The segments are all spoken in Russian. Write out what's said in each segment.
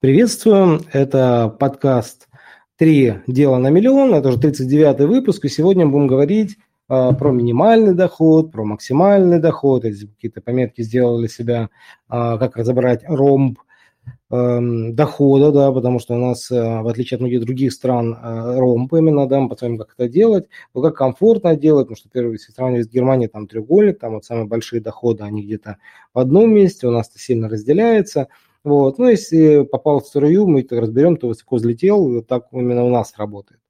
Приветствую, это подкаст «Три дела на миллион», это уже 39-й выпуск, и сегодня будем говорить э, про минимальный доход, про максимальный доход, если какие-то пометки сделали себя, э, как разобрать ромб э, дохода, да, потому что у нас, э, в отличие от многих других стран, э, ромб именно, да, мы посмотрим, как это делать, но как комфортно делать, потому что, первый, если сравнивать с Германией, там треугольник, там вот самые большие доходы, они где-то в одном месте, у нас это сильно разделяется – вот. Ну, если попал в струю, мы это разберем, то высоко взлетел, так именно у нас работает.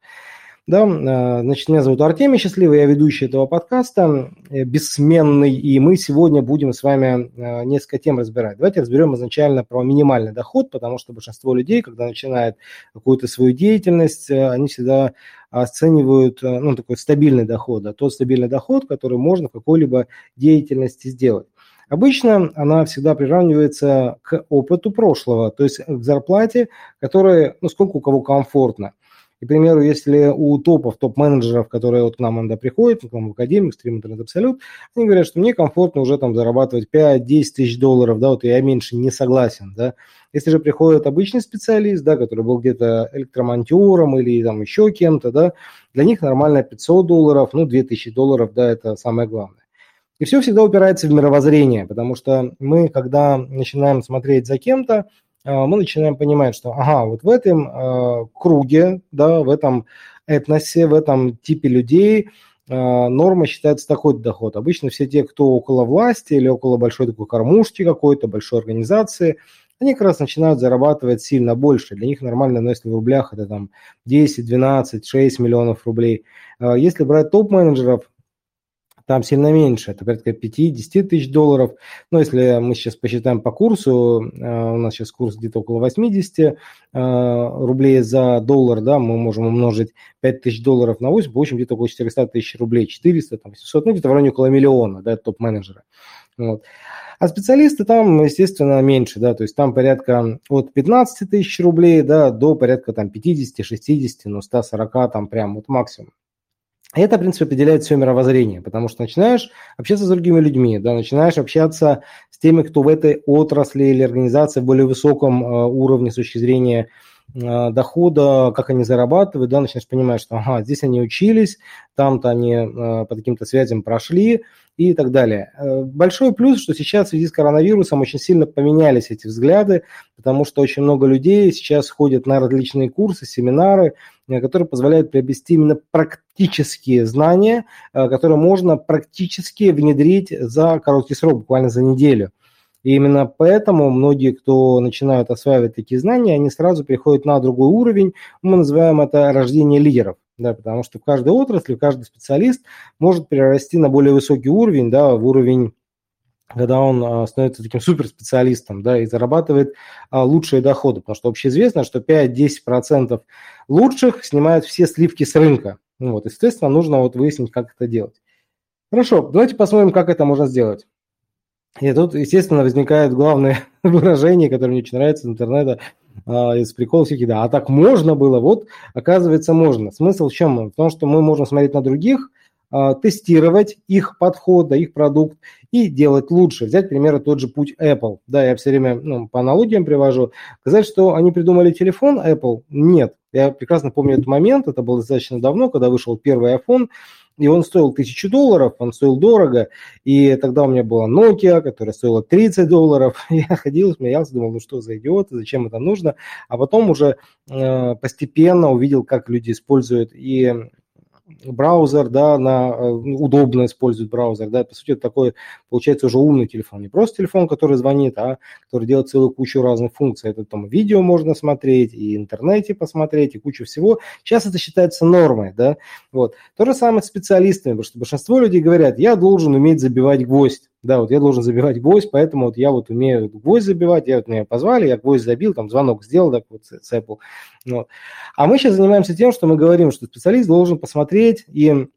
Да, э, значит, меня зовут Артемий Счастливый, я ведущий этого подкаста, э, бессменный, и мы сегодня будем с вами э, несколько тем разбирать. Давайте разберем изначально про минимальный доход, потому что большинство людей, когда начинают какую-то свою деятельность, они всегда оценивают ну, такой стабильный доход, да, тот стабильный доход, который можно в какой-либо деятельности сделать. Обычно она всегда приравнивается к опыту прошлого, то есть к зарплате, которая, ну, сколько у кого комфортно. И, к примеру, если у топов, топ-менеджеров, которые вот к нам иногда приходят, к нам в Академию, Стрим Интернет Абсолют, они говорят, что мне комфортно уже там зарабатывать 5-10 тысяч долларов, да, вот я меньше не согласен, да. Если же приходит обычный специалист, да, который был где-то электромонтером или там еще кем-то, да, для них нормально 500 долларов, ну, 2000 долларов, да, это самое главное. И все всегда упирается в мировоззрение, потому что мы, когда начинаем смотреть за кем-то, а, мы начинаем понимать, что, ага, вот в этом э, круге, да, в этом этносе, в этом типе людей э, норма считается такой доход. Обычно все те, кто около власти или около большой такой кормушки какой-то, большой организации, они как раз начинают зарабатывать сильно больше. Для них нормально, но если в рублях это там 10, 12, 6 миллионов рублей. Если брать топ-менеджеров, там сильно меньше, это порядка 5-10 тысяч долларов. Но если мы сейчас посчитаем по курсу, э, у нас сейчас курс где-то около 80 э, рублей за доллар, да, мы можем умножить 5 тысяч долларов на 8, получим где-то около 400 тысяч рублей, 400, там, 700, ну где-то в районе около миллиона, да, топ-менеджеры. Вот. А специалисты там, естественно, меньше, да, то есть там порядка от 15 тысяч рублей, да, до порядка там 50, 60, ну 140 там прям вот максимум. Это, в принципе, определяет все мировоззрение, потому что начинаешь общаться с другими людьми, да, начинаешь общаться с теми, кто в этой отрасли или организации в более высоком э, уровне с точки зрения дохода, как они зарабатывают, да, начинаешь понимать, что ага, здесь они учились, там-то они э, по каким-то связям прошли, и так далее. Э, большой плюс, что сейчас в связи с коронавирусом очень сильно поменялись эти взгляды, потому что очень много людей сейчас ходят на различные курсы, семинары, э, которые позволяют приобрести именно практические знания, э, которые можно практически внедрить за короткий срок, буквально за неделю. И именно поэтому многие, кто начинают осваивать такие знания, они сразу переходят на другой уровень. Мы называем это рождение лидеров да, потому что в каждой отрасли, каждый специалист может перерасти на более высокий уровень, да, в уровень когда он а, становится таким суперспециалистом, да, и зарабатывает а, лучшие доходы, потому что общеизвестно, что 5-10% лучших снимают все сливки с рынка. Ну, вот, естественно, нужно вот выяснить, как это делать. Хорошо, давайте посмотрим, как это можно сделать. И тут, естественно, возникает главное выражение, которое мне очень нравится из интернета, а, из приколов всяких, да, а так можно было, вот, оказывается, можно. Смысл в чем? В том, что мы можем смотреть на других, а, тестировать их подход, да, их продукт и делать лучше. Взять, к примеру, тот же путь Apple. Да, я все время ну, по аналогиям привожу. Сказать, что они придумали телефон Apple, нет. Я прекрасно помню этот момент, это было достаточно давно, когда вышел первый iPhone, и он стоил тысячу долларов, он стоил дорого, и тогда у меня была Nokia, которая стоила 30 долларов, я ходил, смеялся, думал, ну что за идиоты, зачем это нужно, а потом уже э, постепенно увидел, как люди используют и браузер, да, на, э, удобно использовать браузер, да, по сути, это такой, получается, уже умный телефон, не просто телефон, который звонит, а который делает целую кучу разных функций, это там видео можно смотреть, и интернете посмотреть, и кучу всего, сейчас это считается нормой, да, вот, то же самое с специалистами, потому что большинство людей говорят, я должен уметь забивать гвоздь, да, вот я должен забивать гвоздь, поэтому вот я вот умею гвоздь забивать, я вот меня позвали, я гвоздь забил, там звонок сделал, так вот с Apple. Вот. А мы сейчас занимаемся тем, что мы говорим, что специалист должен посмотреть и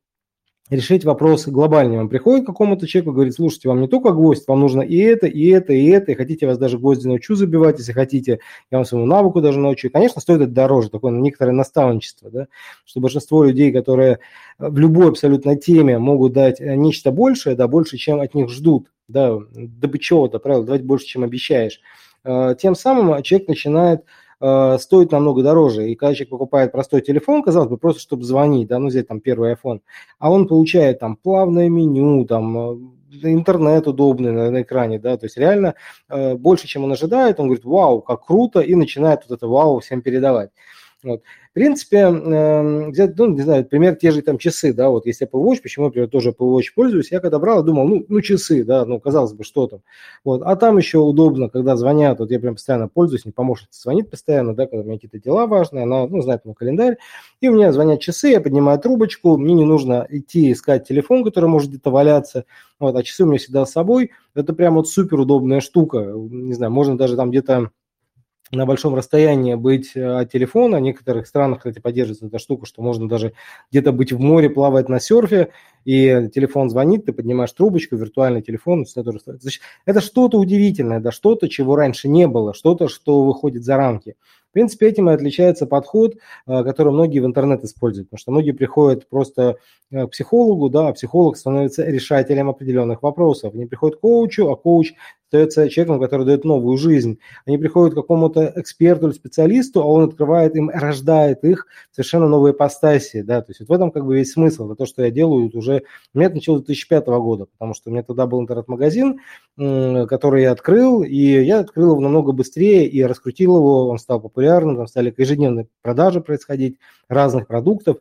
решить вопрос глобальный. Он приходит к какому-то человеку и говорит, слушайте, вам не только гвоздь, вам нужно и это, и это, и это, и хотите, я вас даже гвозди научу забивать, если хотите, я вам своему навыку даже научу. И, конечно, стоит это дороже, такое некоторое наставничество, да, что большинство людей, которые в любой абсолютно теме могут дать э, нечто большее, да, больше, чем от них ждут, да, добыть чего-то, правило, давать больше, чем обещаешь. тем самым человек начинает стоить намного дороже. И когда человек покупает простой телефон, казалось бы, просто чтобы звонить, да, ну взять там первый iPhone, а он получает там плавное меню, там интернет удобный на, на экране, да, то есть реально э, больше, чем он ожидает, он говорит, вау, как круто, и начинает вот это вау всем передавать. Вот. В принципе, взять, ну, не знаю, пример те же там часы, да, вот есть Apple Watch, почему, например, тоже Apple Watch пользуюсь, я когда брал, думал, ну, ну часы, да, ну, казалось бы, что там. Вот. А там еще удобно, когда звонят, вот я прям постоянно пользуюсь, не помощница звонит постоянно, да, когда у меня какие-то дела важные, она, ну, знает мой календарь, и у меня звонят часы, я поднимаю трубочку, мне не нужно идти искать телефон, который может где-то валяться, вот, а часы у меня всегда с собой, это прям вот супер удобная штука, не знаю, можно даже там где-то на большом расстоянии быть э, от телефона. В некоторых странах, кстати, поддерживается эта штука, что можно даже где-то быть в море, плавать на серфе, и телефон звонит, ты поднимаешь трубочку, виртуальный телефон. Это что-то удивительное, да, что-то, чего раньше не было, что-то, что выходит за рамки. В принципе, этим и отличается подход, э, который многие в интернет используют, потому что многие приходят просто э, к психологу, да, а психолог становится решателем определенных вопросов. Они приходят к коучу, а коуч остается человеком, который дает новую жизнь. Они приходят к какому-то эксперту или специалисту, а он открывает им, рождает их совершенно новые ипостаси, да, то есть вот в этом как бы весь смысл, это то, что я делаю уже, у меня это началось с 2005 года, потому что у меня тогда был интернет-магазин, который я открыл, и я открыл его намного быстрее и раскрутил его, он стал популярным, там стали ежедневные продажи происходить разных продуктов,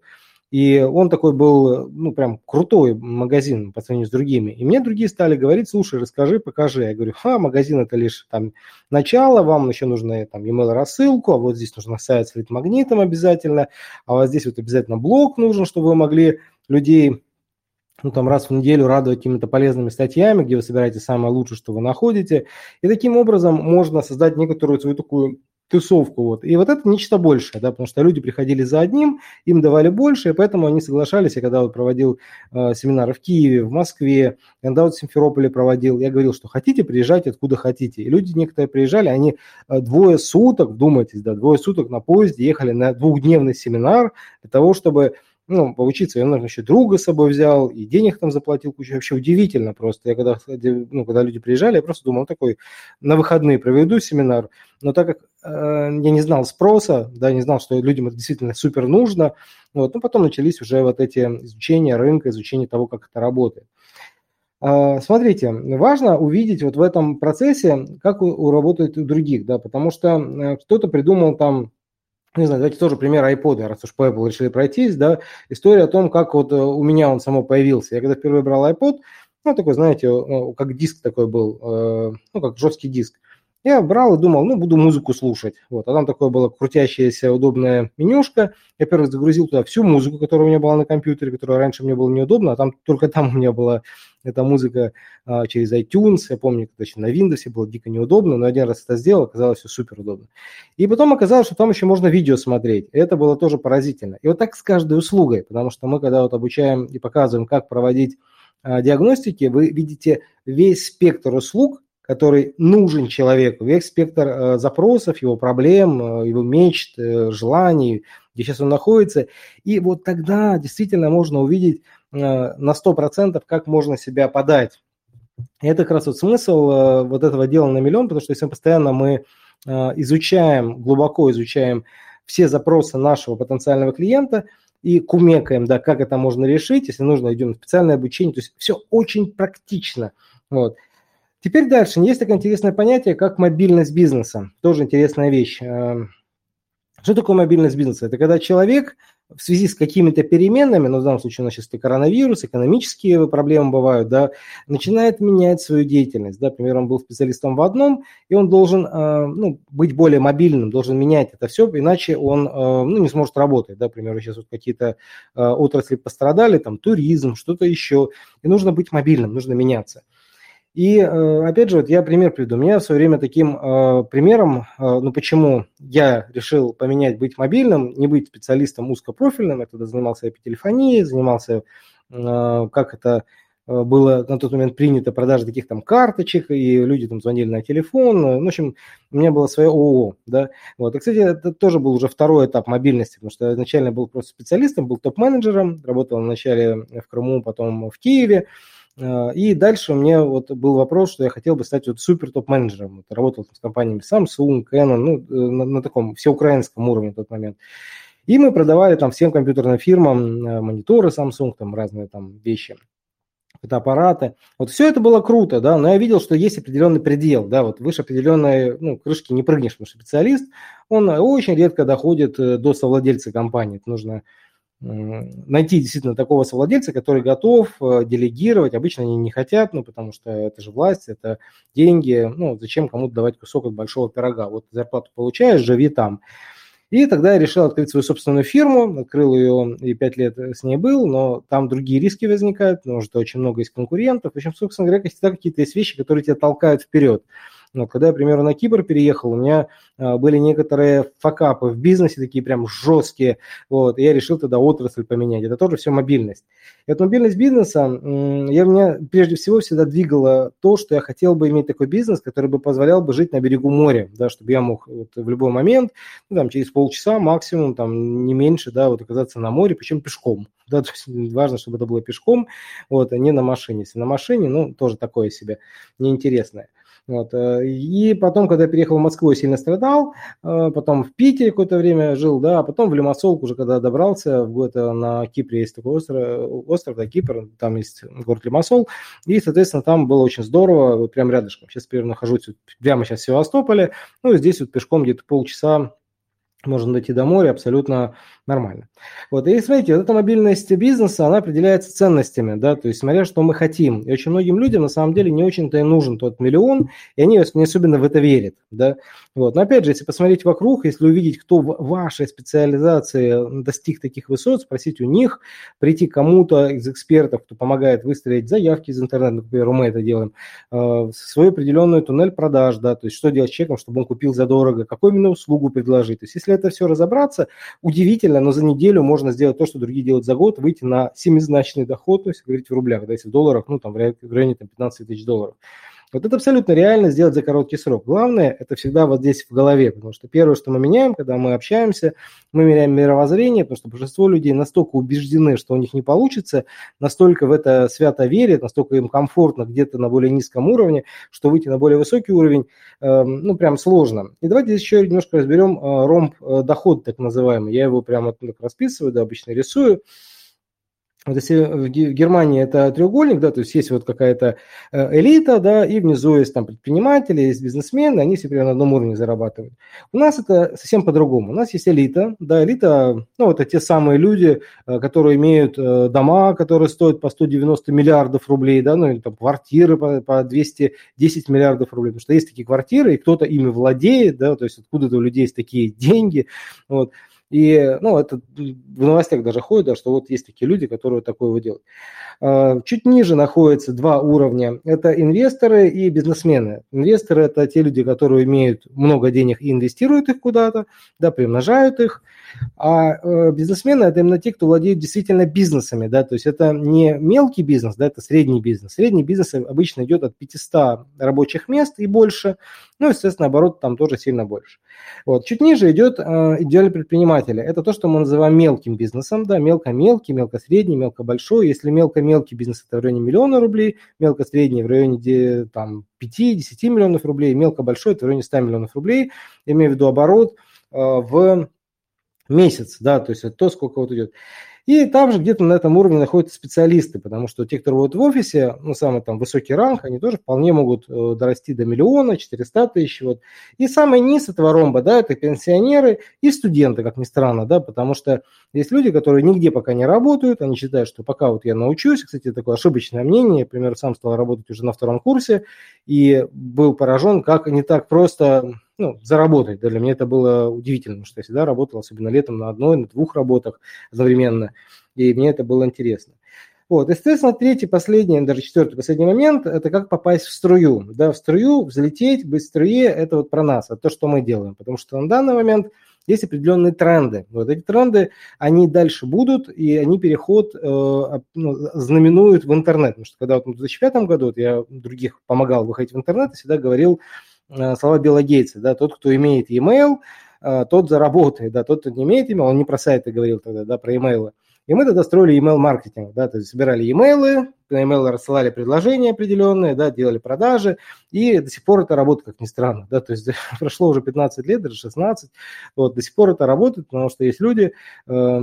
и он такой был, ну, прям крутой магазин по сравнению с другими. И мне другие стали говорить, слушай, расскажи, покажи. Я говорю, ха, магазин это лишь там начало, вам еще нужно там email рассылку, а вот здесь нужно сайт с магнитом обязательно, а вот здесь вот обязательно блог нужен, чтобы вы могли людей ну, там раз в неделю радовать какими-то полезными статьями, где вы собираете самое лучшее, что вы находите. И таким образом можно создать некоторую свою такую тусовку. Вот. И вот это нечто большее, да, потому что люди приходили за одним, им давали больше, и поэтому они соглашались. Я когда вот проводил э, семинары в Киеве, в Москве, когда вот в Симферополе проводил, я говорил, что хотите, приезжайте откуда хотите. И люди некоторые приезжали, они э, двое суток, вдумайтесь, да, двое суток на поезде ехали на двухдневный семинар для того, чтобы ну, поучиться. Я, наверное, еще друга с собой взял, и денег там заплатил кучу. Вообще удивительно просто. Я когда, ну, когда люди приезжали, я просто думал, такой, на выходные проведу семинар. Но так как э, я не знал спроса, да, не знал, что людям это действительно супер нужно, вот, ну, потом начались уже вот эти изучения рынка, изучение того, как это работает. Э, смотрите, важно увидеть вот в этом процессе, как у, у работает у других, да, потому что э, кто-то придумал там не знаю, давайте тоже пример iPod, раз уж по Apple решили пройтись, да, история о том, как вот э, у меня он само появился. Я когда впервые брал iPod, ну, такой, знаете, ну, как диск такой был, э, ну, как жесткий диск. Я брал и думал, ну, буду музыку слушать. Вот, а там такое было крутящаяся удобная менюшка. Я первый загрузил туда всю музыку, которая у меня была на компьютере, которая раньше мне было неудобно, а там только там у меня была эта музыка а, через iTunes. Я помню, еще на Windows было дико неудобно, но один раз это сделал, оказалось все супер удобно. И потом оказалось, что там еще можно видео смотреть. И это было тоже поразительно. И вот так с каждой услугой, потому что мы, когда вот обучаем и показываем, как проводить а, диагностики, вы видите весь спектр услуг, который нужен человеку, весь спектр э, запросов, его проблем, э, его мечт, э, желаний, где сейчас он находится. И вот тогда действительно можно увидеть на 100%, как можно себя подать. И это как раз вот смысл вот этого дела на миллион, потому что если постоянно мы изучаем, глубоко изучаем все запросы нашего потенциального клиента и кумекаем, да, как это можно решить, если нужно, идем в специальное обучение, то есть все очень практично. Вот. Теперь дальше. Есть такое интересное понятие, как мобильность бизнеса. Тоже интересная вещь. Эм, что такое мобильность бизнеса? Это когда человек в связи с какими-то переменами, ну, в данном случае у нас сейчас и коронавирус, экономические проблемы бывают, да, начинает менять свою деятельность. Да, например, он был специалистом в одном, и он должен э, ну, быть более мобильным, должен менять это все, иначе он э, ну, не сможет работать. Да, например, сейчас вот какие-то э, отрасли пострадали, там туризм, что-то еще, и нужно быть мобильным, нужно меняться. И э, опять же, вот я пример приведу. У меня в свое время таким э, примером, э, ну почему я решил поменять быть мобильным, не быть специалистом узкопрофильным, я тогда занимался IP-телефонией, занимался, как это было на тот момент принято, продажа таких там карточек, и люди там звонили на телефон. В общем, у меня было свое ООО, да. Вот. И, кстати, это тоже был уже второй этап мобильности, потому что изначально был просто специалистом, был топ-менеджером, работал вначале в Крыму, потом в Киеве. И дальше у меня вот был вопрос, что я хотел бы стать вот супер топ-менеджером. Вот, работал с компаниями Samsung, Canon, ну, на, на таком всеукраинском уровне в тот момент. И мы продавали там всем компьютерным фирмам мониторы Samsung, там разные там вещи фотоаппараты. Вот все это было круто, да, но я видел, что есть определенный предел, да, вот выше определенной ну, крышки не прыгнешь, потому что специалист, он очень редко доходит э, до совладельца компании. Это нужно найти действительно такого совладельца, который готов э, делегировать. Обычно они не хотят, ну, потому что это же власть, это деньги. Ну, зачем кому-то давать кусок от большого пирога? Вот зарплату получаешь, живи там. И тогда я решил открыть свою собственную фирму, открыл ее и пять лет с ней был, но там другие риски возникают, потому что очень много есть конкурентов. В общем, собственно говоря, всегда какие-то есть вещи, которые тебя толкают вперед. Но когда я, например, на Кипр переехал, у меня а, были некоторые факапы в бизнесе, такие прям жесткие, вот, и я решил тогда отрасль поменять. Это тоже все мобильность. И эта мобильность бизнеса, я меня прежде всего всегда двигало то, что я хотел бы иметь такой бизнес, который бы позволял бы жить на берегу моря, да, чтобы я мог вот, в любой момент, ну, там, через полчаса максимум, там, не меньше, да, вот оказаться на море, причем пешком. Да, то есть важно, чтобы это было пешком, вот, а не на машине. Если на машине, ну, тоже такое себе неинтересное. Вот. Э, и потом, когда переехал в Москву, я сильно страдал, э, потом в Питере какое-то время жил, да, а потом в Лимассол уже когда добрался, это на Кипре есть такой остров, остров, да, Кипр, там есть город Лимассол, и, соответственно, там было очень здорово, прям рядышком. Сейчас теперь нахожусь прямо сейчас в Севастополе, ну, здесь вот пешком где-то полчаса можно дойти до моря абсолютно нормально. Вот, и смотрите, вот эта мобильность бизнеса, она определяется ценностями, да, то есть смотря, что мы хотим. И очень многим людям на самом деле не очень-то и нужен тот миллион, и они не особенно в это верят, да. Вот, но опять же, если посмотреть вокруг, если увидеть, кто в вашей специализации достиг таких высот, спросить у них, прийти кому-то из экспертов, кто помогает выстроить заявки из интернета, например, мы это делаем, э, свою определенную туннель продаж, да, то есть что делать с человеком, чтобы он купил задорого, какую именно услугу предложить. То есть если это все разобраться, удивительно, но за неделю можно сделать то, что другие делают за год, выйти на семизначный доход, то есть говорить в рублях, да, если в долларах, ну, там, в районе там, 15 тысяч долларов. Вот это абсолютно реально сделать за короткий срок. Главное, это всегда вот здесь в голове, потому что первое, что мы меняем, когда мы общаемся, мы меняем мировоззрение, потому что большинство людей настолько убеждены, что у них не получится, настолько в это свято верят, настолько им комфортно где-то на более низком уровне, что выйти на более высокий уровень, э, ну, прям сложно. И давайте здесь еще немножко разберем э, ромб э, так называемый. Я его прямо так расписываю, да, обычно рисую. Вот если в Германии это треугольник, да, то есть есть вот какая-то э, элита, да, и внизу есть там предприниматели, есть бизнесмены, они все примерно на одном уровне зарабатывают. У нас это совсем по-другому. У нас есть элита, да, элита, ну, это те самые люди, э, которые имеют э, дома, которые стоят по 190 миллиардов рублей, да, ну, или там квартиры по, по 210 миллиардов рублей, потому что есть такие квартиры, и кто-то ими владеет, да, то есть откуда-то у людей есть такие деньги, вот. И, ну, это в новостях даже ходит, да, что вот есть такие люди, которые такое вот делают. А, чуть ниже находятся два уровня. Это инвесторы и бизнесмены. Инвесторы – это те люди, которые имеют много денег и инвестируют их куда-то, да, примножают их. А э, бизнесмены – это именно те, кто владеют действительно бизнесами, да, то есть это не мелкий бизнес, да, это средний бизнес. Средний бизнес обычно идет от 500 рабочих мест и больше, ну, естественно, оборот там тоже сильно больше. Вот. Чуть ниже идет э, идеальный предприниматель. Это то, что мы называем мелким бизнесом, да, мелко-мелкий, мелко-средний, мелко-большой. Если мелко-мелкий бизнес – это в районе миллиона рублей, мелко-средний – в районе там, 5-10 миллионов рублей, мелко-большой – это в районе 100 миллионов рублей, имею в виду оборот э, в месяц, да, то есть это то, сколько вот идет. И там же где-то на этом уровне находятся специалисты, потому что те, кто работают в офисе, ну, самый там высокий ранг, они тоже вполне могут э, дорасти до миллиона, 400 тысяч. Вот. И самый низ этого ромба, да, это пенсионеры и студенты, как ни странно, да, потому что есть люди, которые нигде пока не работают, они считают, что пока вот я научусь, кстати, такое ошибочное мнение, я, например, сам стал работать уже на втором курсе и был поражен, как не так просто ну, заработать. Для меня это было удивительно, что я всегда работал, особенно летом, на одной, на двух работах одновременно, и мне это было интересно. Вот, естественно, третий, последний, даже четвертый, последний момент – это как попасть в струю. Да, в струю, взлететь, быть в струе – это вот про нас, это то, что мы делаем. Потому что на данный момент есть определенные тренды. Вот эти тренды, они дальше будут, и они переход э, ну, знаменуют в интернет. Потому что когда вот в 2005 году вот я других помогал выходить в интернет, я всегда говорил, слова Билла Гейтса, да, тот, кто имеет e-mail, э, тот заработает, да, тот, кто не имеет email, он не про сайты говорил тогда, да, про e-mail, И мы тогда строили email-маркетинг, да, то есть собирали e-mail, на email рассылали предложения определенные, да, делали продажи, и до сих пор это работает, как ни странно, да, то есть прошло уже 15 лет, даже 16, вот, до сих пор это работает, потому что есть люди, э,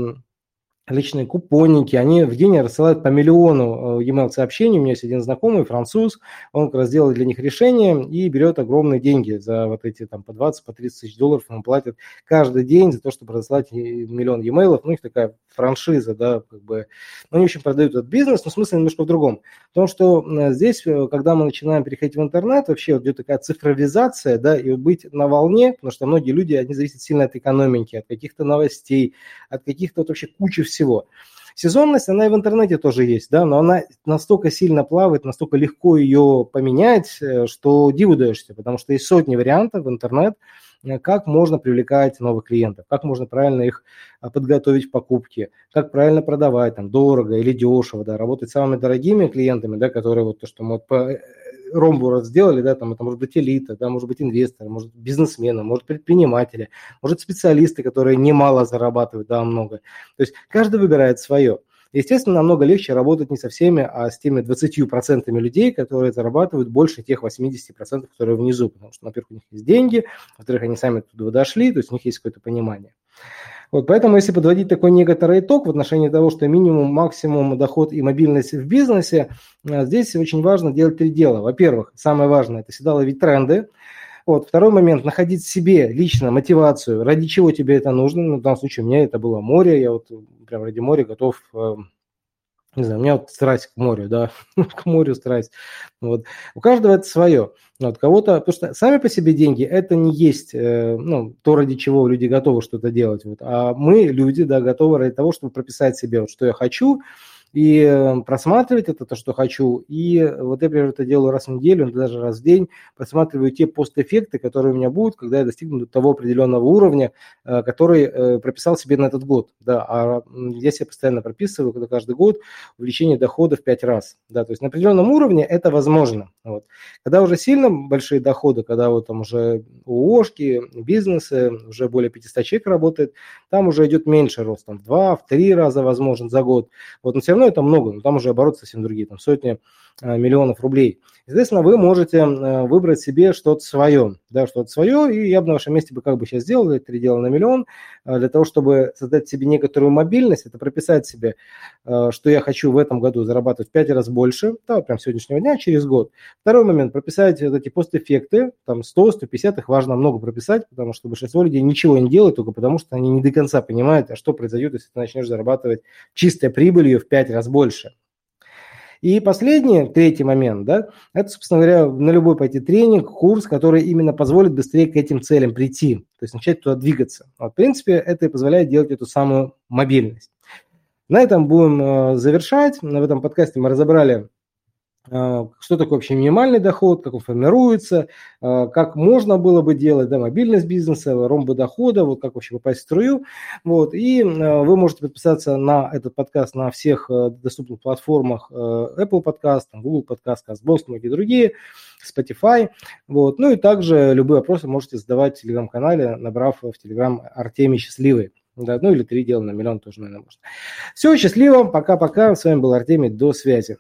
личные купонники, они в день рассылают по миллиону э, e-mail сообщений. У меня есть один знакомый, француз, он как раз делает для них решение и берет огромные деньги за вот эти там по 20, по 30 тысяч долларов он платит каждый день за то, чтобы рассылать миллион e-mail. Ну, у них такая франшиза, да, как бы. Ну, они, в общем, продают этот бизнес, но смысл немножко в другом. Потому что э, здесь, э, когда мы начинаем переходить в интернет, вообще вот идет такая цифровизация, да, и быть на волне, потому что многие люди, они зависят сильно от экономики, от каких-то новостей, от каких-то вот вообще кучи всего всего. Сезонность, она и в интернете тоже есть, да, но она настолько сильно плавает, настолько легко ее поменять, э, что диву даешься, потому что есть сотни вариантов в интернет, э, как можно привлекать новых клиентов, как можно правильно их а, подготовить к покупке, как правильно продавать, там, дорого или дешево, да, работать с самыми дорогими клиентами, да, которые вот то, что мы по ромбу сделали, да, там это может быть элита, да, может быть инвесторы, может бизнесмены, может предприниматели, может специалисты, которые немало зарабатывают, да, много. То есть каждый выбирает свое. Естественно, намного легче работать не со всеми, а с теми 20% людей, которые зарабатывают больше тех 80%, которые внизу. Потому что, во-первых, у них есть деньги, во-вторых, они сами туда дошли, то есть у них есть какое-то понимание. Вот, поэтому, если подводить такой некоторый итог в отношении того, что минимум, максимум доход и мобильность в бизнесе, э, здесь очень важно делать три дела. Во-первых, самое важное – это всегда ловить тренды. Вот. Второй момент – находить себе лично мотивацию, ради чего тебе это нужно. Ну, в данном случае у меня это было море, я вот прям ради моря готов э, не знаю, у меня вот страсть к морю, да, к морю страсть. Вот. У каждого это свое. Вот, кого-то, потому что сами по себе деньги это не есть э, ну, то, ради чего люди готовы что-то делать. Вот. А мы, люди, да, готовы ради того, чтобы прописать себе, вот, что я хочу, и э, просматривать это, то, что хочу. И вот я, например, это делаю раз в неделю, даже раз в день, просматриваю те постэффекты, которые у меня будут, когда я достигну того определенного уровня, э, который э, прописал себе на этот год. Да, а я себе постоянно прописываю, когда каждый год увеличение дохода в 5 раз. Да, то есть на определенном уровне это возможно. Вот. Когда уже сильно большие доходы, когда вот там уже ООшки, бизнесы, уже более 500 человек работает, там уже идет меньше рост, там в 2, в 3 раза возможен за год. Вот, но все равно это много, но там уже обороты совсем другие, там сотни миллионов рублей. Соответственно, вы можете э, выбрать себе что-то свое, да, что-то свое, и я бы на вашем месте бы как бы сейчас сделал, это дела на миллион, э, для того, чтобы создать себе некоторую мобильность, это прописать себе, что я хочу в этом году зарабатывать в 5 раз больше, да, прям сегодняшнего дня, через год. Второй момент, прописать вот эти постэффекты, там 100, 150, их важно много прописать, потому что большинство людей ничего не делают только потому, что они не до конца понимают, а что произойдет, если ты начнешь зарабатывать чистой прибылью в 5 5 раз больше. И последний, третий момент, да, это, собственно говоря, на любой пойти тренинг, курс, который именно позволит быстрее к этим целям прийти, то есть начать туда двигаться. Вот, в принципе, это и позволяет делать эту самую мобильность. На этом будем э, завершать. В этом подкасте мы разобрали а, что такое вообще минимальный доход, как он формируется, а, как можно было бы делать, да, мобильность бизнеса, ромбы дохода, вот как вообще попасть в струю. Вот. И а, вы можете подписаться на этот подкаст на всех доступных платформах Apple Podcast, Google Podcast, CastBox, многие другие, Spotify. Вот. Ну и также любые вопросы можете задавать в телеграм-канале, набрав в телеграм Артемий Счастливый. Да, ну или три дела на миллион тоже, наверное, можно. Все, счастливо, пока-пока. С вами был Артемий, до связи.